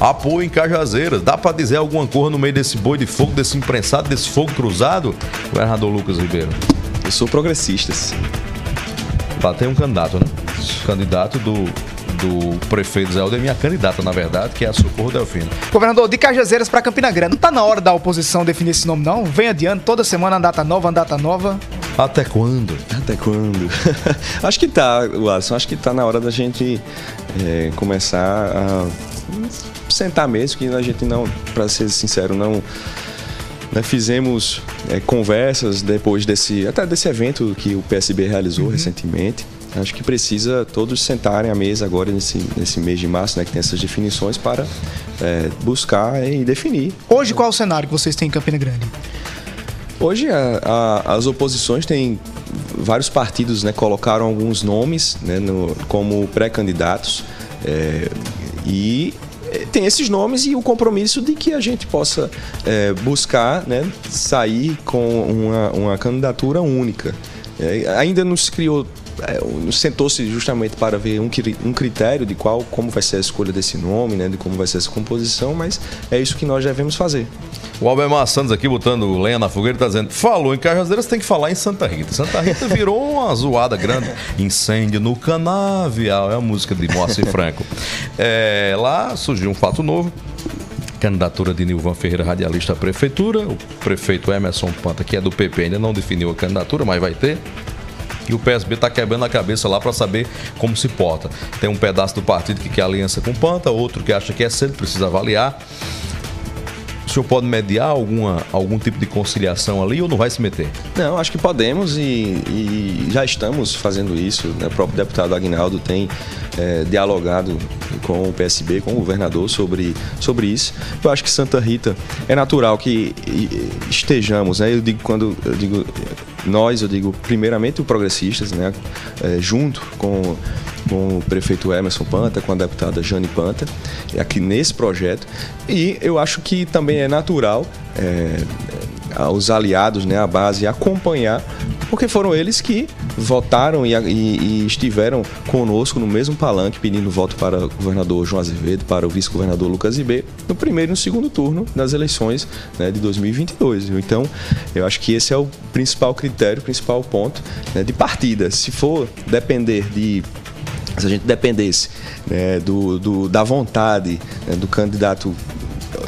apoio em Cajazeiras. Dá para dizer alguma coisa no meio desse boi de fogo, desse imprensado, desse fogo cruzado? Governador Lucas Ribeiro. Eu sou progressista. Lá tem um candidato, né? Candidato do, do prefeito Zé Aldemir, a candidata, na verdade, que é a Socorro Delfino. Governador, de Cajazeiras para Campina Grande. Não tá na hora da oposição definir esse nome, não? Vem adiante, toda semana uma data nova, uma data nova. Até quando? Até quando? acho que tá, Alisson. Acho que tá na hora da gente é, começar a sentar mesmo, que a gente não, para ser sincero, não né, fizemos é, conversas depois desse até desse evento que o PSB realizou uhum. recentemente. Acho que precisa todos sentarem à mesa agora nesse, nesse mês de março, né, que tem essas definições para é, buscar e definir. Hoje qual é o cenário que vocês têm em Campina Grande? Hoje a, a, as oposições têm vários partidos, né, colocaram alguns nomes né, no, como pré-candidatos é, e é, tem esses nomes e o compromisso de que a gente possa é, buscar né, sair com uma, uma candidatura única. É, ainda não se criou sentou-se justamente para ver um, um critério de qual, como vai ser a escolha desse nome, né, de como vai ser essa composição, mas é isso que nós devemos fazer. O Albemar Santos aqui botando lenha na fogueira está dizendo: falou em Cajazeiras, tem que falar em Santa Rita. Santa Rita virou uma zoada grande. Incêndio no canavial, é a música de Moacir Franco. É, lá surgiu um fato novo candidatura de Nilvan Ferreira, radialista à prefeitura. O prefeito Emerson Panta, que é do PP, ainda não definiu a candidatura, mas vai ter. E o PSB está quebrando a cabeça lá para saber como se porta. Tem um pedaço do partido que quer aliança com Panta, outro que acha que é cedo, precisa avaliar. O senhor pode mediar alguma, algum tipo de conciliação ali ou não vai se meter? Não, acho que podemos e, e já estamos fazendo isso. Né? O próprio deputado Agnaldo tem é, dialogado com o PSB, com o governador sobre, sobre isso. Eu acho que Santa Rita é natural que estejamos, né? Eu digo quando eu digo nós, eu digo primeiramente os progressistas, né? É, junto com com o prefeito Emerson Panta, com a deputada Jane Panta, aqui nesse projeto. E eu acho que também é natural é, os aliados, né, a base, acompanhar, porque foram eles que votaram e, e, e, estiveram conosco no mesmo palanque pedindo voto para o governador João Azevedo, para o vice-governador Lucas Ibe, no primeiro e no segundo turno das eleições né, de 2022. Então, eu acho que esse é o principal critério, o principal ponto né, de partida. Se for depender de se a gente dependesse né, do, do, da vontade né, do candidato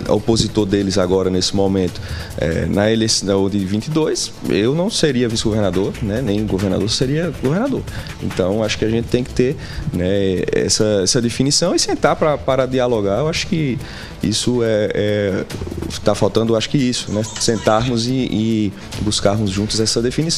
opositor deles agora nesse momento é, na eleição de 22, eu não seria vice-governador, né, nem governador seria governador. Então acho que a gente tem que ter né, essa, essa definição e sentar pra, para dialogar. Eu acho que isso é está é, faltando, acho que isso, né, sentarmos e, e buscarmos juntos essa definição.